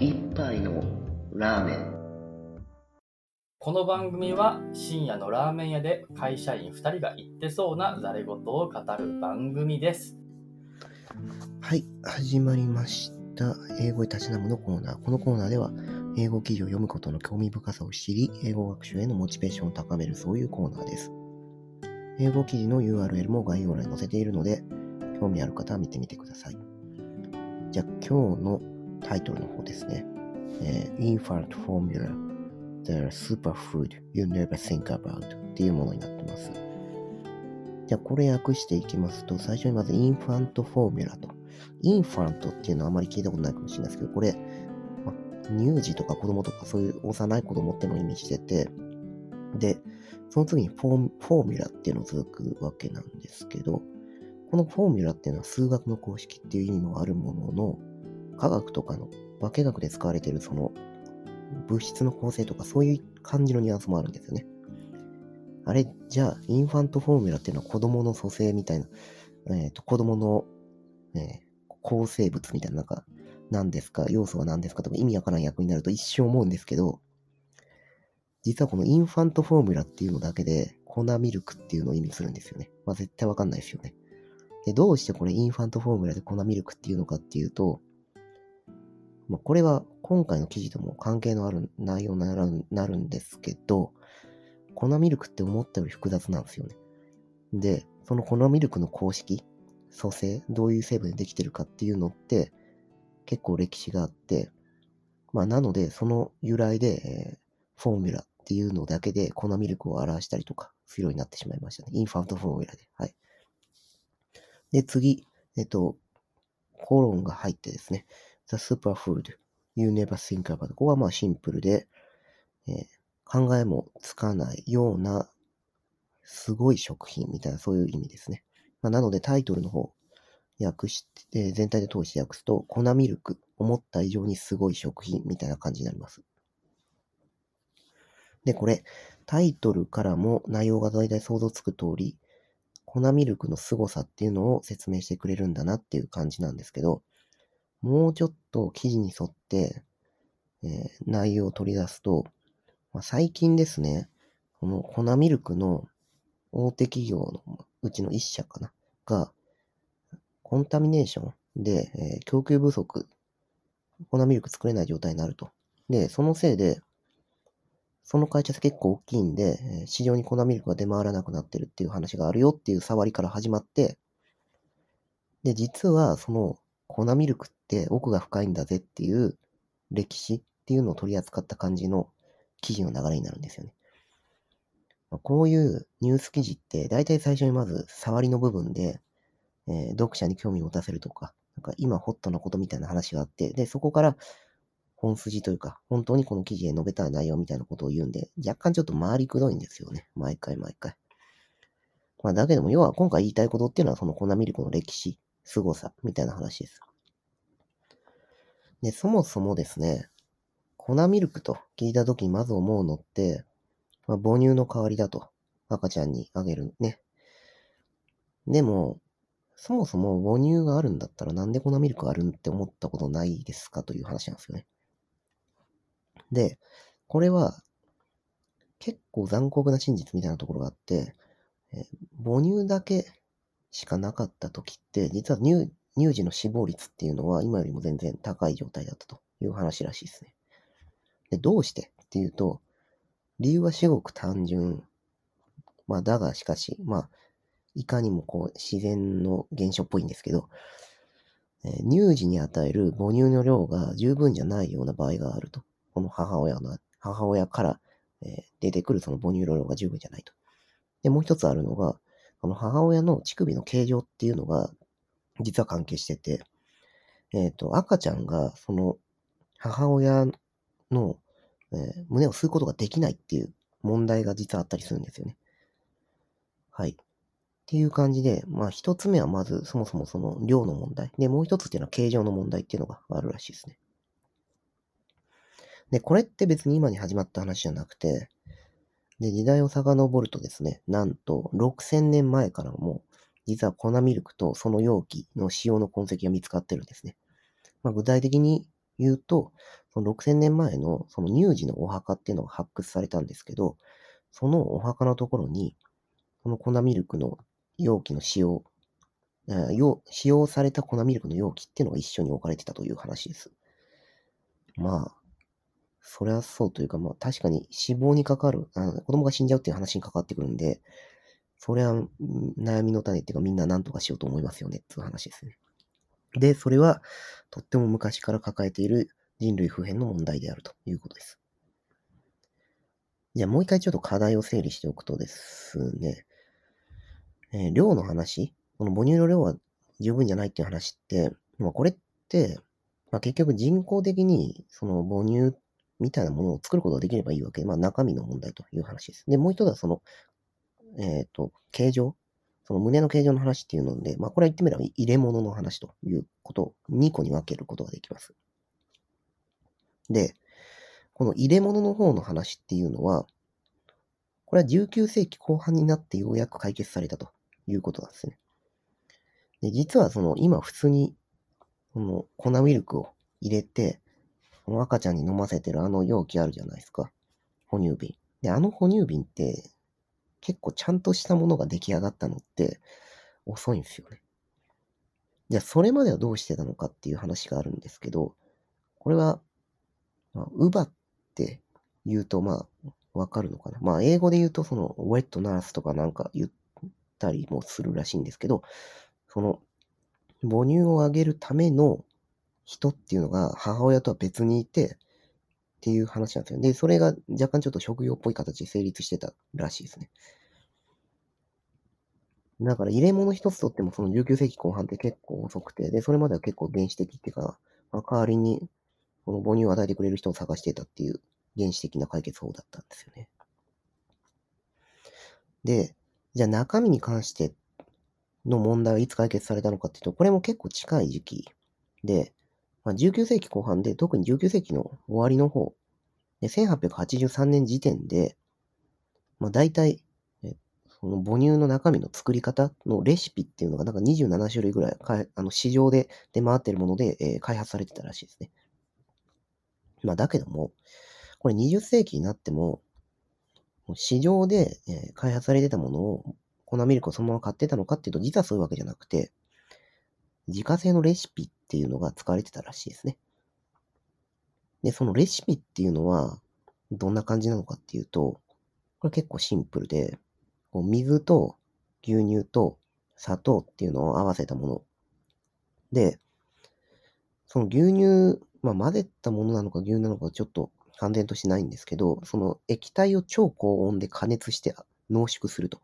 一杯のラーメンこの番組は深夜のラーメン屋で会社員2人が言ってそうなざれ言を語る番組です。はい、始まりました。英語へ立ち直むのコーナー。このコーナーでは、英語記事を読むことの興味深さを知り、英語学習へのモチベーションを高める、そういうコーナーです。英語記事の URL も概要欄に載せているので、興味ある方は見てみてください。じゃあ、今日のタイトルの方ですね。えー Infant Formula The Superfood You Never Think About っていうものになってます。じゃあ、これ訳していきますと、最初にまずインファントフォーミュラと。インファントっていうのはあまり聞いたことないかもしれないですけど、これ、ま乳児とか子供とかそういう幼い子供っていうのを意味してて、で、その次にフォフォーミュラっていうのを続くわけなんですけど、このフォーミュラっていうのは数学の公式っていう意味もあるものの、科学とかの化学で使われているその物質の構成とかそういう感じのニュアンスもあるんですよね。あれ、じゃあ、インファントフォーミュラっていうのは子供の蘇生みたいな、えっ、と、子供の、えー構成物みたいな、なんか、何ですか、要素は何ですかとか意味わからん役になると一瞬思うんですけど、実はこのインファントフォーミュラっていうのだけで、粉ミルクっていうのを意味するんですよね。まあ絶対わかんないですよね。で、どうしてこれインファントフォーミュラで粉ミルクっていうのかっていうと、まあこれは今回の記事とも関係のある内容になるなるんですけど、粉ミルクって思ったより複雑なんですよね。で、その粉ミルクの公式、組成、どういう成分でできてるかっていうのって、結構歴史があって、まあなので、その由来で、えーフォーミュラっていうのだけで粉ミルクを表したりとかするようになってしまいましたね。インファントフォーミュラで。はい。で、次、えっと、コロンが入ってですね、The Superfood You Never Think About ここはまあシンプルで、えー考えもつかないようなすごい食品みたいなそういう意味ですね。まあ、なのでタイトルの方、訳して、全体で通して訳すと、粉ミルク、思った以上にすごい食品みたいな感じになります。で、これ、タイトルからも内容が大体想像つく通り、粉ミルクの凄さっていうのを説明してくれるんだなっていう感じなんですけど、もうちょっと記事に沿って、えー内容を取り出すと、まあ、最近ですね、この粉ミルクの大手企業のうちの一社かな、が、コンタミネーションで、えー供給不足、粉ミルク作れない状態になると。で、そのせいで、その会社って結構大きいんで、えー市場に粉ミルクが出回らなくなってるっていう話があるよっていう触りから始まって、で、実はその粉ミルクって奥が深いんだぜっていう歴史っていうのを取り扱った感じの記事の流れになるんですよね。まあこういうニュース記事って大体最初にまず触りの部分で、えー読者に興味を持たせるとか、なんか今ホットなことみたいな話があって、で、そこから本筋というか、本当にこの記事で述べたい内容みたいなことを言うんで、若干ちょっと回りくどいんですよね。毎回毎回。まあだけども、要は今回言いたいことっていうのはその粉ミルクの歴史、凄さみたいな話です。で、そもそもですね、粉ミルクと聞いたときにまず思うのって、まあ、母乳の代わりだと。赤ちゃんにあげるね。でも、そもそも母乳があるんだったらなんで粉ミルクあるんって思ったことないですかという話なんですよね。で、これは結構残酷な真実みたいなところがあって、え母乳だけしかなかった時って、実は乳乳児の死亡率っていうのは今よりも全然高い状態だったという話らしいですね。で、どうしてっていうと、理由は至極単純。まあ、だがしかし、まあ、いかにもこう自然の現象っぽいんですけど、えー乳児に与える母乳の量が十分じゃないような場合があると。この母親の、母親から、えー出てくるその母乳の量が十分じゃないと。で、もう一つあるのが、この母親の乳首の形状っていうのが、実は関係してて、えっ、と、赤ちゃんが、その、母親の、えー胸を吸うことができないっていう問題が実はあったりするんですよね。はい。っていう感じで、まあ一つ目はまずそもそもその量の問題。で、もう一つっていうのは形状の問題っていうのがあるらしいですね。で、これって別に今に始まった話じゃなくて、で、時代を遡るとですね、なんと6000年前からも、実は粉ミルクとその容器の使用の痕跡が見つかってるんですね。まあ、具体的にいうと、その6000年前のその乳児のお墓っていうのが発掘されたんですけど、そのお墓のところに、この粉ミルクの容器の使用、えー用使用された粉ミルクの容器っていうのが一緒に置かれてたという話です。まあ、それはそうというか、まあ確かに死亡にかかる、あ子供が死んじゃうっていう話にかかってくるんで、それは悩みの種っていうかみんな何とかしようと思いますよねっていう話ですね。で、それはとっても昔から抱えている人類普遍の問題であるということです。じゃあもう一回ちょっと課題を整理しておくとですね、えー量の話、この母乳の量は十分じゃないっていう話って、まあ、これって、まあ、結局人工的にその母乳っみたいなものを作ることができればいいわけで、まあ、中身の問題という話です。で、もう一つはその、えっ、と、形状、その胸の形状の話っていうので、まあ、これは言ってみれば入れ物の話ということを2個に分けることができます。で、この入れ物の方の話っていうのは、これは19世紀後半になってようやく解決されたということなんですね。で、実はその今普通に、この粉ミルクを入れて、この赤ちゃんに飲ませてるあの容器あるじゃないですか。哺乳瓶。で、あの哺乳瓶って結構ちゃんとしたものが出来上がったのって遅いんですよね。じゃあそれまではどうしてたのかっていう話があるんですけど、これは、まあ、ウバって言うとまあわかるのかな。まあ英語で言うとそのウェットナースとかなんか言ったりもするらしいんですけど、その母乳をあげるための人っていうのが母親とは別にいてっていう話なんですよ。で、それが若干ちょっと職業っぽい形で成立してたらしいですね。だから入れ物一つとってもその19世紀後半って結構遅くて、で、それまでは結構原始的っていうか、まあ、代わりにこの母乳を与えてくれる人を探してたっていう原始的な解決法だったんですよね。で、じゃあ中身に関しての問題はいつ解決されたのかっていうと、これも結構近い時期で、まあ、19世紀後半で、特に19世紀の終わりの方、で1883年時点で、まあ、大体、その母乳の中身の作り方のレシピっていうのが、なんか27種類ぐらいかいあの市場で出回ってるもので、えー開発されてたらしいですね。まあ、だけども、これ20世紀になっても、市場で、えー開発されてたものを、粉ミルクをそのまま買ってたのかっていうと、実はそういうわけじゃなくて、自家製のレシピっていうのが使われてたらしいですね。で、そのレシピっていうのは、どんな感じなのかっていうと、これ結構シンプルで、こう水と牛乳と砂糖っていうのを合わせたもの。で、その牛乳、まあ、混ぜたものなのか牛乳なのかちょっと完全としないんですけど、その液体を超高温で加熱して濃縮すると。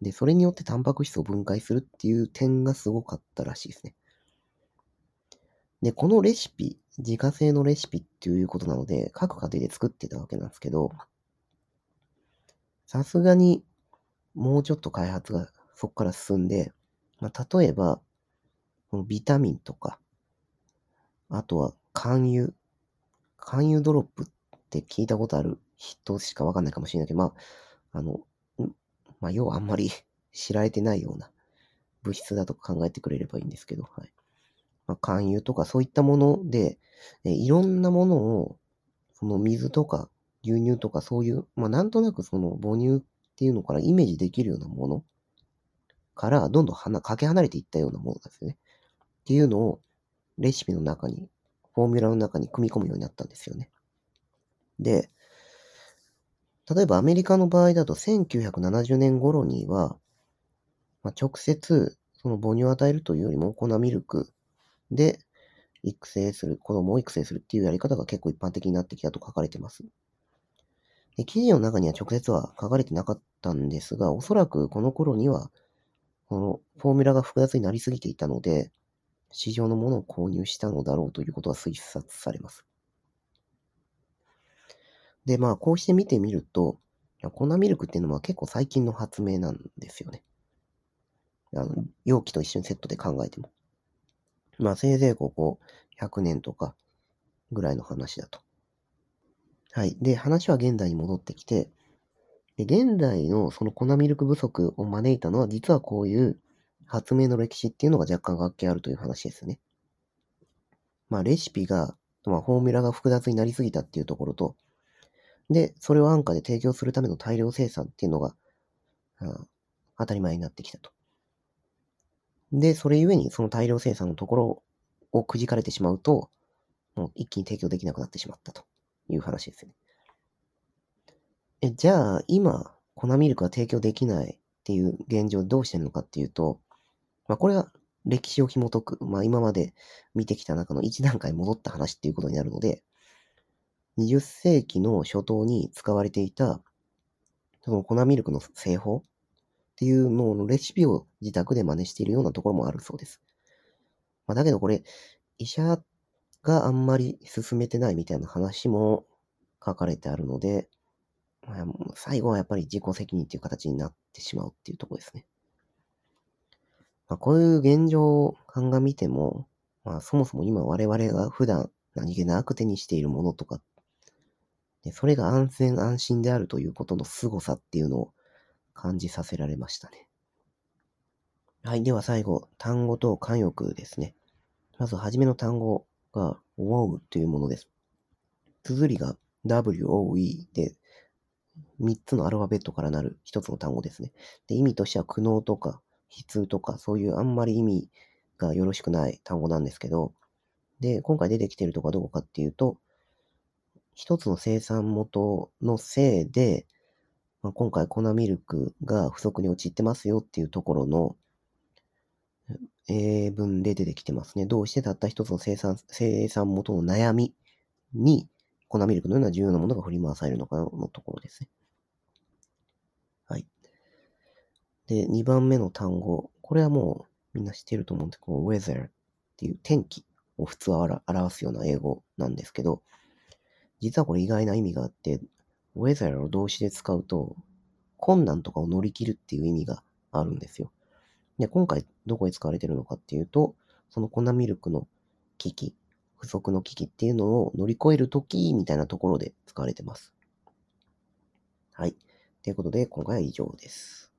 で、それによってタンパク質を分解するっていう点がすごかったらしいですね。で、このレシピ、自家製のレシピっていうことなので、各家庭で作ってたわけなんですけど、さすがにもうちょっと開発がそこから進んで、まあ、例えば、このビタミンとか、あとは肝油。肝油ドロップって聞いたことある人しかわかんないかもしれないけど、まあ、あの、まあ、要はあんまり知られてないような物質だとか考えてくれればいいんですけど、はい。まあ、肝油とかそういったもので、えいろんなものを、その水とか牛乳とかそういう、まあ、なんとなくその母乳っていうのからイメージできるようなものから、どんどんはなかけ離れていったようなものですよね。っていうのを、レシピの中に、フォーミュラの中に組み込むようになったんですよね。で、例えばアメリカの場合だと1970年頃には、まあ、直接その母乳を与えるというよりも粉ミルクで育成する、子供を育成するっていうやり方が結構一般的になってきたと書かれてます。で記事の中には直接は書かれてなかったんですが、おそらくこの頃には、このフォーミュラが複雑になりすぎていたので、市場のものを購入したのだろうということは推察されます。で、まあ、こうして見てみると、粉ミルクっていうのは結構最近の発明なんですよね。あの、容器と一緒にセットで考えても。まあ、せいぜいここ100年とかぐらいの話だと。はい。で、話は現代に戻ってきて、で現代のその粉ミルク不足を招いたのは、実はこういう発明の歴史っていうのが若干関係あるという話ですね。まあ、レシピがまあ、フォーミュラが複雑になりすぎたっていうところと、で、それを安価で提供するための大量生産っていうのが、あ当たり前になってきたと。で、それゆえにその大量生産のところをくじかれてしまうと、もう一気に提供できなくなってしまったという話ですね。え、じゃあ、今、粉ミルクが提供できないっていう現状どうしてるのかっていうと、まあ、これは歴史を紐解く、まあ、今まで見てきた中の一段階戻った話っていうことになるので、20世紀の初頭に使われていた、その粉ミルクの製法っていうののレシピを自宅で真似しているようなところもあるそうです。まあ、だけどこれ、医者があんまり進めてないみたいな話も書かれてあるので、まあ、最後はやっぱり自己責任っていう形になってしまうっていうとこですね。まあ、こういう現状を鑑みても、まあ、そもそも今我々が普段何気なく手にしているものとか、でそれが安全安心であるということの凄さっていうのを感じさせられましたね。はい。では最後、単語と慣用ですね。まず、はじめの単語が wow というものです。綴りが woe で、3つのアルファベットからなる1つの単語ですね。で、意味としては苦悩とか悲痛とか、そういうあんまり意味がよろしくない単語なんですけど、で、今回出てきてるとこはどこかっていうと、一つの生産元のせいで、まあ、今回粉ミルクが不足に陥ってますよっていうところの英文で出てきてますね。どうしてたった一つの生産、生産元の悩みに粉ミルクのような重要なものが振り回されるのかのところですね。はい。で、2番目の単語。これはもうみんな知ってると思うんですけど、weather っていう天気を普通は表すような英語なんですけど、実はこれ意外な意味があって、weather を動詞で使うと、困難とかを乗り切るっていう意味があるんですよ。で、今回どこで使われてるのかっていうと、その粉ミルクの危機、不足の危機っていうのを乗り越えるときみたいなところで使われてます。はい。ということで、今回は以上です。